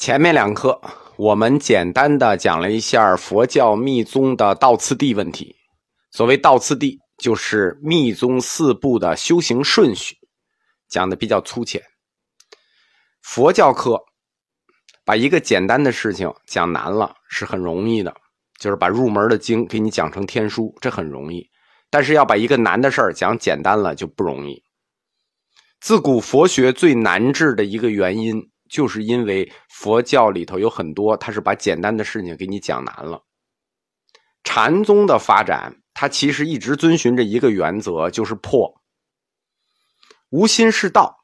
前面两课我们简单的讲了一下佛教密宗的道次第问题。所谓道次第，就是密宗四部的修行顺序，讲的比较粗浅。佛教课把一个简单的事情讲难了是很容易的，就是把入门的经给你讲成天书，这很容易。但是要把一个难的事儿讲简单了就不容易。自古佛学最难治的一个原因。就是因为佛教里头有很多，他是把简单的事情给你讲难了。禅宗的发展，它其实一直遵循着一个原则，就是破。无心是道。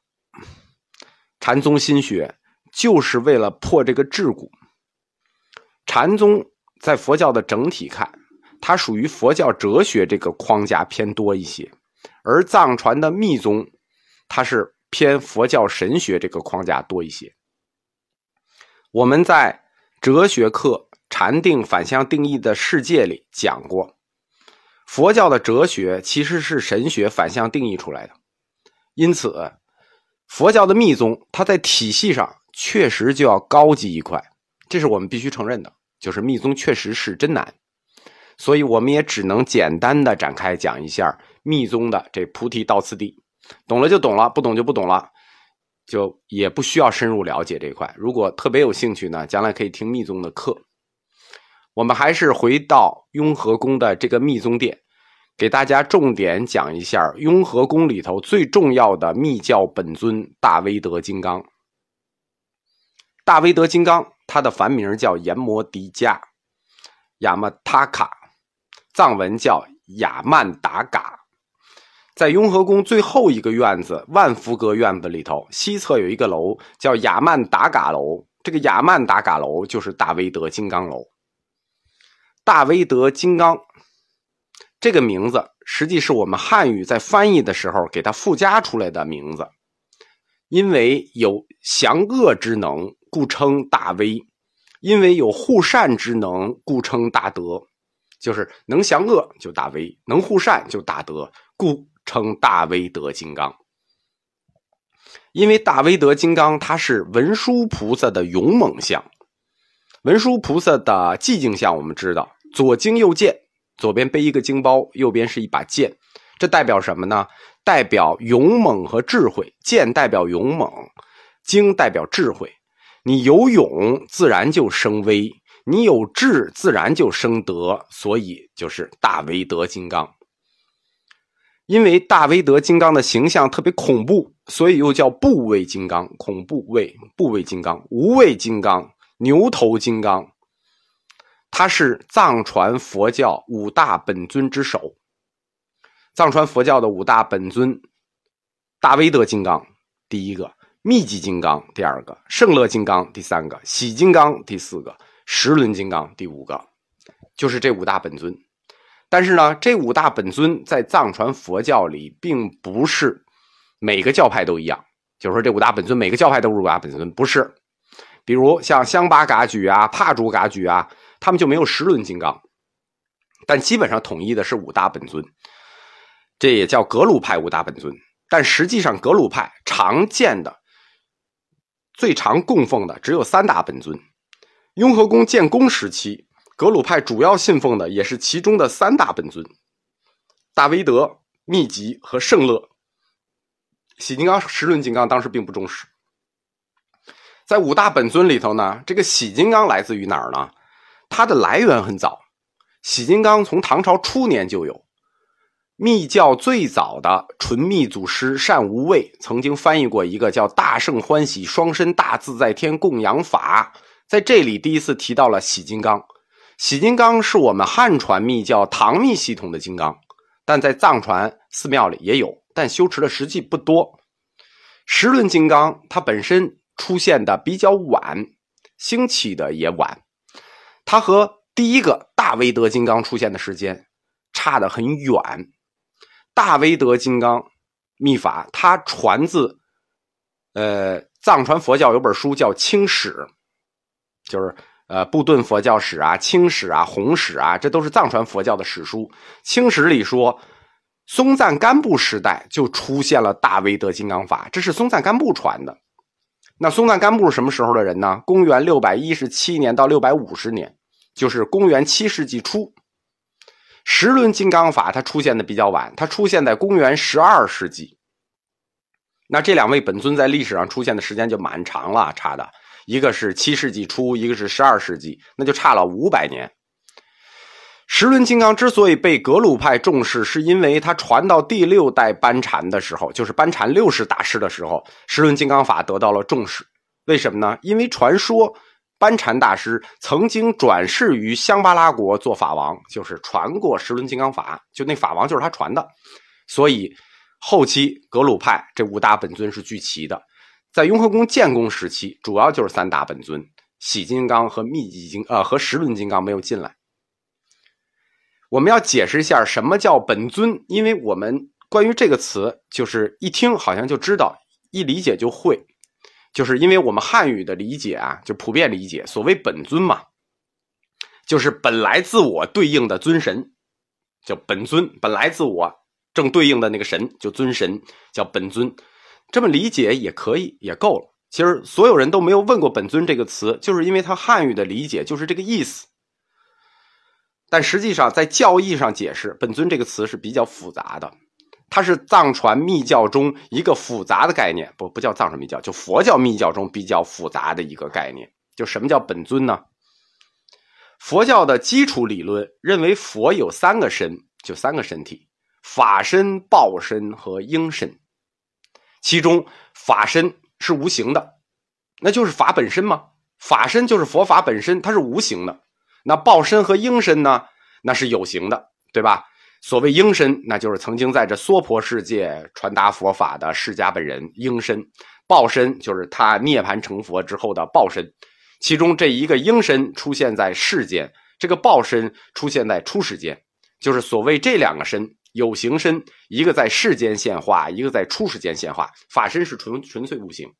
禅宗心学就是为了破这个桎梏。禅宗在佛教的整体看，它属于佛教哲学这个框架偏多一些，而藏传的密宗，它是偏佛教神学这个框架多一些。我们在哲学课《禅定反向定义的世界》里讲过，佛教的哲学其实是神学反向定义出来的。因此，佛教的密宗它在体系上确实就要高级一块，这是我们必须承认的。就是密宗确实是真难，所以我们也只能简单的展开讲一下密宗的这菩提道次第，懂了就懂了，不懂就不懂了。就也不需要深入了解这一块。如果特别有兴趣呢，将来可以听密宗的课。我们还是回到雍和宫的这个密宗殿，给大家重点讲一下雍和宫里头最重要的密教本尊大威德金刚。大威德金刚，它的梵名叫阎摩迪迦，亚玛塔卡，藏文叫亚曼达嘎。在雍和宫最后一个院子万福阁院子里头，西侧有一个楼叫雅曼达嘎楼。这个雅曼达嘎楼就是大威德金刚楼。大威德金刚这个名字，实际是我们汉语在翻译的时候给它附加出来的名字。因为有降恶之能，故称大威；因为有护善之能，故称大德。就是能降恶就大威，能护善就大德，故。称大威德金刚，因为大威德金刚他是文殊菩萨的勇猛相，文殊菩萨的寂静相我们知道，左经右剑，左边背一个经包，右边是一把剑，这代表什么呢？代表勇猛和智慧，剑代表勇猛，经代表智慧。你有勇，自然就生威；你有智，自然就生德，所以就是大威德金刚。因为大威德金刚的形象特别恐怖，所以又叫怖畏金刚、恐怖畏、怖畏金刚、无畏金刚、牛头金刚。他是藏传佛教五大本尊之首。藏传佛教的五大本尊：大威德金刚第一个，密集金刚第二个，圣乐金刚第三个，喜金刚第四个，十轮金刚第五个，就是这五大本尊。但是呢，这五大本尊在藏传佛教里并不是每个教派都一样。就是说，这五大本尊每个教派都是五大本尊，不是。比如像香巴嘎举啊、帕竹嘎举啊，他们就没有十轮金刚，但基本上统一的是五大本尊。这也叫格鲁派五大本尊。但实际上，格鲁派常见的、最常供奉的只有三大本尊。雍和宫建宫时期。格鲁派主要信奉的也是其中的三大本尊：大威德、密集和圣乐。喜金刚、十轮金刚当时并不重视。在五大本尊里头呢，这个喜金刚来自于哪儿呢？它的来源很早，喜金刚从唐朝初年就有。密教最早的纯密祖师善无畏曾经翻译过一个叫《大圣欢喜双身大自在天供养法》，在这里第一次提到了喜金刚。喜金刚是我们汉传密教唐密系统的金刚，但在藏传寺庙里也有，但修持的实际不多。十轮金刚它本身出现的比较晚，兴起的也晚，它和第一个大威德金刚出现的时间差得很远。大威德金刚秘法，它传自呃藏传佛教有本书叫《清史》，就是。呃，布顿佛教史啊，清史啊，红史啊，这都是藏传佛教的史书。清史里说，松赞干布时代就出现了大威德金刚法，这是松赞干布传的。那松赞干布是什么时候的人呢？公元六百一十七年到六百五十年，就是公元七世纪初。十轮金刚法它出现的比较晚，它出现在公元十二世纪。那这两位本尊在历史上出现的时间就蛮长了，差的一个是七世纪初，一个是十二世纪，那就差了五百年。十轮金刚之所以被格鲁派重视，是因为它传到第六代班禅的时候，就是班禅六世大师的时候，十轮金刚法得到了重视。为什么呢？因为传说班禅大师曾经转世于香巴拉国做法王，就是传过十轮金刚法，就那法王就是他传的。所以后期格鲁派这五大本尊是聚齐的。在雍和宫建宫时期，主要就是三大本尊：喜金刚和密集金呃和十轮金刚没有进来。我们要解释一下什么叫本尊，因为我们关于这个词，就是一听好像就知道，一理解就会，就是因为我们汉语的理解啊，就普遍理解，所谓本尊嘛，就是本来自我对应的尊神，叫本尊，本来自我正对应的那个神，就尊神叫本尊，这么理解也可以，也够了。其实所有人都没有问过本尊这个词，就是因为他汉语的理解就是这个意思。但实际上，在教义上解释“本尊”这个词是比较复杂的，它是藏传密教中一个复杂的概念，不不叫藏传密教，就佛教密教中比较复杂的一个概念。就什么叫本尊呢？佛教的基础理论认为，佛有三个身，就三个身体：法身、报身和应身。其中，法身是无形的，那就是法本身嘛。法身就是佛法本身，它是无形的。那报身和应身呢？那是有形的，对吧？所谓应身，那就是曾经在这娑婆世界传达佛法的释迦本人应身；报身就是他涅盘成佛之后的报身。其中这一个应身出现在世间，这个报身出现在出世间，就是所谓这两个身有形身，一个在世间现化，一个在出世间现化。法身是纯纯粹无形。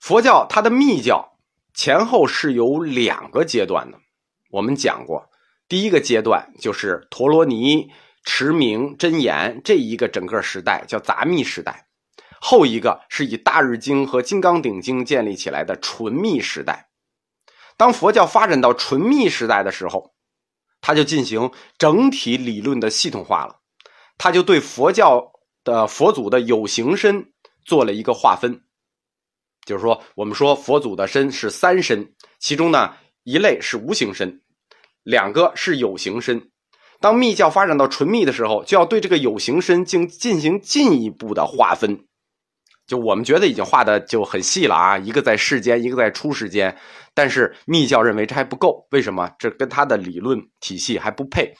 佛教它的密教。前后是有两个阶段的，我们讲过，第一个阶段就是陀罗尼、持名、真言这一个整个时代叫杂密时代，后一个是以大日经和金刚顶经建立起来的纯密时代。当佛教发展到纯密时代的时候，他就进行整体理论的系统化了，他就对佛教的佛祖的有形身做了一个划分。就是说，我们说佛祖的身是三身，其中呢一类是无形身，两个是有形身。当密教发展到纯密的时候，就要对这个有形身进进行进一步的划分。就我们觉得已经画的就很细了啊，一个在世间，一个在出世间。但是密教认为这还不够，为什么？这跟他的理论体系还不配。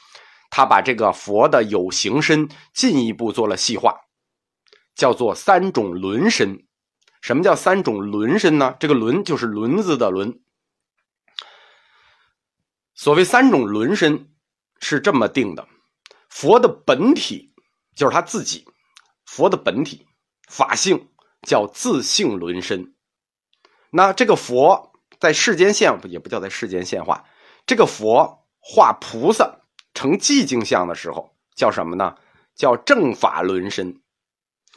他把这个佛的有形身进一步做了细化，叫做三种轮身。什么叫三种轮身呢？这个轮就是轮子的轮。所谓三种轮身是这么定的：佛的本体就是他自己，佛的本体法性叫自性轮身。那这个佛在世间现，也不叫在世间现化。这个佛化菩萨成寂静相的时候，叫什么呢？叫正法轮身。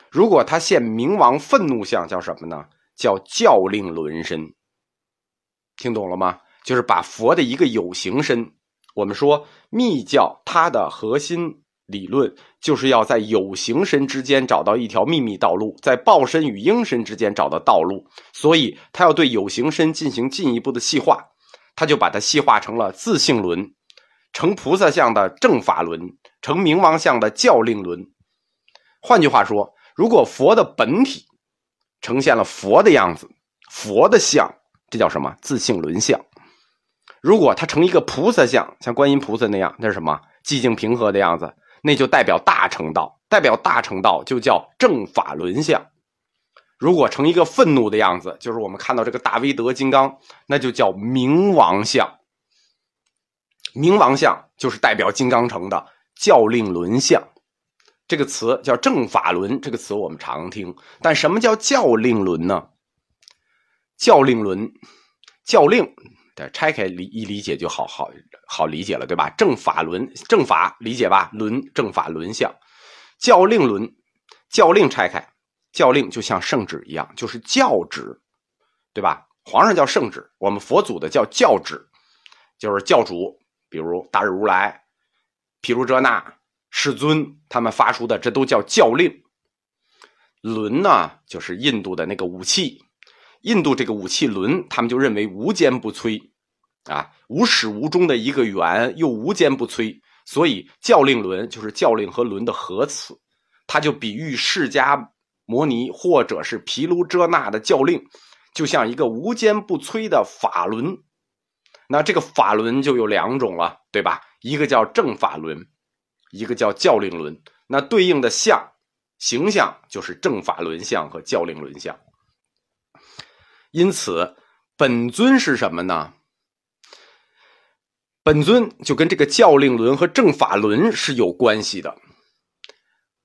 如果他现冥王愤怒相，叫什么呢？叫教令轮身。听懂了吗？就是把佛的一个有形身。我们说密教它的核心理论就是要在有形身之间找到一条秘密道路，在报身与应身之间找到道路。所以他要对有形身进行进一步的细化，他就把它细化成了自性轮，成菩萨相的正法轮，成冥王相的教令轮。换句话说。如果佛的本体呈现了佛的样子，佛的相，这叫什么？自性轮相。如果它成一个菩萨相，像观音菩萨那样，那是什么？寂静平和的样子，那就代表大成道，代表大成道就叫正法轮相。如果成一个愤怒的样子，就是我们看到这个大威德金刚，那就叫冥王相。冥王相就是代表金刚城的教令轮相。这个词叫正法轮，这个词我们常听，但什么叫教令轮呢？教令轮，教令，拆开理一理解就好好好理解了，对吧？正法轮，正法理解吧？轮，正法轮相，教令轮，教令拆开，教令就像圣旨一样，就是教旨，对吧？皇上叫圣旨，我们佛祖的叫教旨，就是教主，比如大日如来、毗卢遮那、世尊，他们发出的这都叫教令。轮呢，就是印度的那个武器，印度这个武器轮，他们就认为无坚不摧，啊，无始无终的一个圆，又无坚不摧，所以教令轮就是教令和轮的合词，它就比喻释迦摩尼或者是毗卢遮那的教令，就像一个无坚不摧的法轮。那这个法轮就有两种了，对吧？一个叫正法轮，一个叫教令轮。那对应的像。形象就是正法轮相和教令轮相，因此本尊是什么呢？本尊就跟这个教令轮和正法轮是有关系的。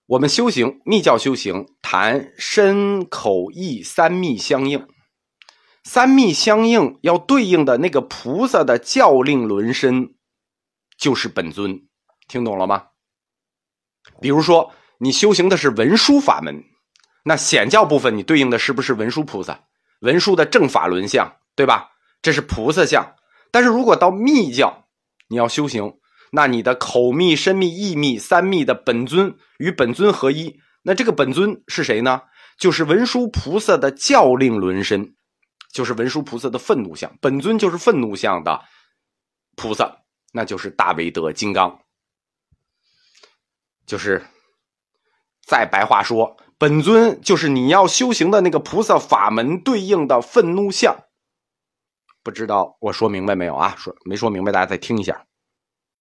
我们修行密教修行，谈身口意三密相应，三密相应要对应的那个菩萨的教令轮身，就是本尊，听懂了吗？比如说。你修行的是文殊法门，那显教部分你对应的是不是文殊菩萨？文殊的正法轮相，对吧？这是菩萨相。但是如果到密教，你要修行，那你的口密、身密、意密三密的本尊与本尊合一，那这个本尊是谁呢？就是文殊菩萨的教令轮身，就是文殊菩萨的愤怒相。本尊就是愤怒相的菩萨，那就是大威德金刚，就是。再白话说，本尊就是你要修行的那个菩萨法门对应的愤怒相。不知道我说明白没有啊？说没说明白，大家再听一下。